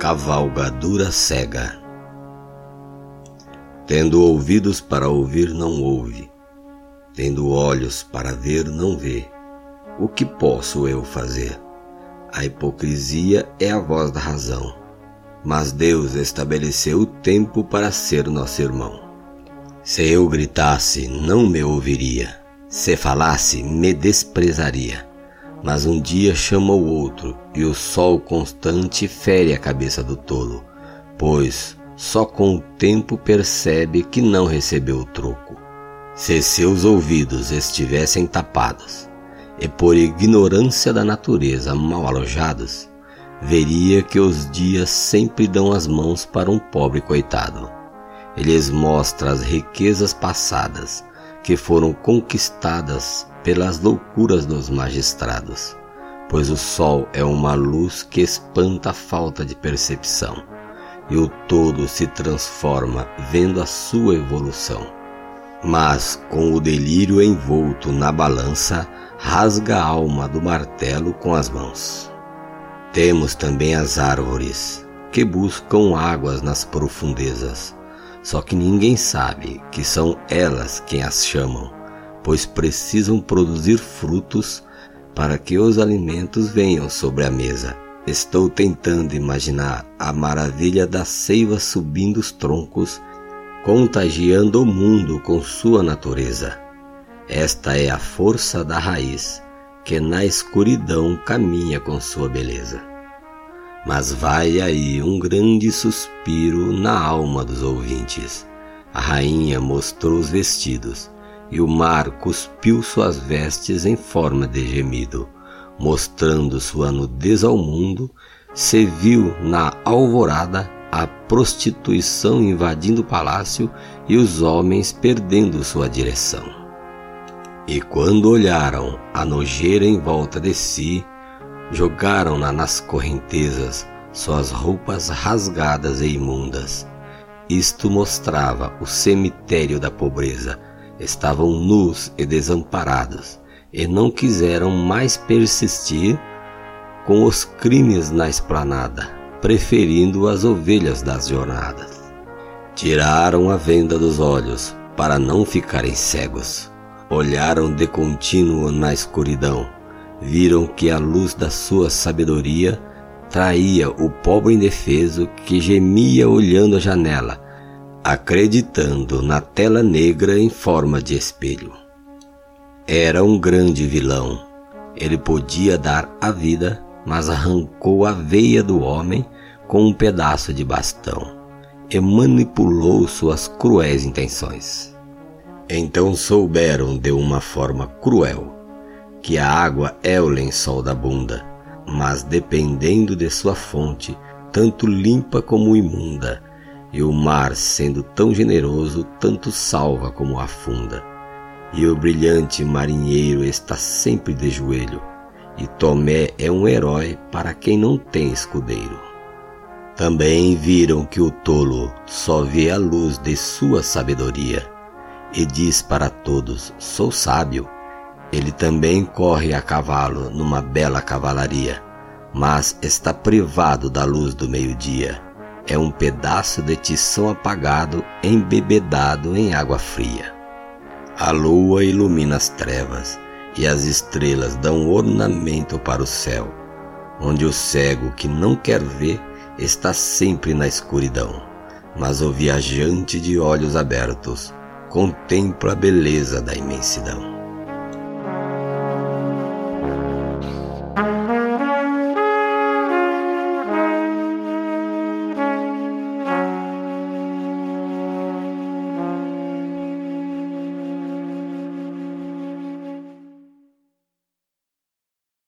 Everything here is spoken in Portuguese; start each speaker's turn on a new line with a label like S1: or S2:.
S1: Cavalgadura cega. Tendo ouvidos para ouvir, não ouve, tendo olhos para ver, não vê. O que posso eu fazer? A hipocrisia é a voz da razão, mas Deus estabeleceu o tempo para ser nosso irmão. Se eu gritasse, não me ouviria, se falasse, me desprezaria. Mas um dia chama o outro, e o sol constante fere a cabeça do tolo, pois só com o tempo percebe que não recebeu o troco. Se seus ouvidos estivessem tapados, e por ignorância da natureza mal alojados, veria que os dias sempre dão as mãos para um pobre coitado. Eles mostra as riquezas passadas que foram conquistadas pelas loucuras dos magistrados, pois o sol é uma luz que espanta a falta de percepção, e o todo se transforma vendo a sua evolução. Mas, com o delírio envolto na balança, rasga a alma do martelo com as mãos. Temos também as árvores, que buscam águas nas profundezas, só que ninguém sabe que são elas quem as chamam pois precisam produzir frutos para que os alimentos venham sobre a mesa. Estou tentando imaginar a maravilha da seiva subindo os troncos, contagiando o mundo com sua natureza. Esta é a força da raiz, que na escuridão caminha com sua beleza. Mas vai aí um grande suspiro na alma dos ouvintes. A rainha mostrou os vestidos, e o mar cuspiu suas vestes em forma de gemido, mostrando sua nudez ao mundo, se viu na alvorada a prostituição invadindo o palácio e os homens perdendo sua direção. E quando olharam a nojeira em volta de si, jogaram-na nas correntezas, suas roupas rasgadas e imundas. Isto mostrava o cemitério da pobreza, estavam nus e desamparados, e não quiseram mais persistir com os crimes na esplanada, preferindo as ovelhas das jornadas. Tiraram a venda dos olhos para não ficarem cegos. Olharam de contínuo na escuridão, viram que a luz da sua sabedoria traía o pobre indefeso que gemia olhando a janela acreditando na tela negra em forma de espelho. Era um grande vilão. Ele podia dar a vida, mas arrancou a veia do homem com um pedaço de bastão e manipulou suas cruéis intenções. Então souberam de uma forma cruel que a água é o lençol da bunda, mas dependendo de sua fonte, tanto limpa como imunda, e o mar, sendo tão generoso, tanto salva como afunda. E o brilhante marinheiro está sempre de joelho, e Tomé é um herói para quem não tem escudeiro. Também viram que o tolo só vê a luz de sua sabedoria, e diz para todos: Sou sábio. Ele também corre a cavalo numa bela cavalaria, mas está privado da luz do meio-dia é um pedaço de tição apagado embebedado em água fria. A lua ilumina as trevas e as estrelas dão ornamento para o céu, onde o cego que não quer ver está sempre na escuridão, mas o viajante de olhos abertos contempla a beleza da imensidão.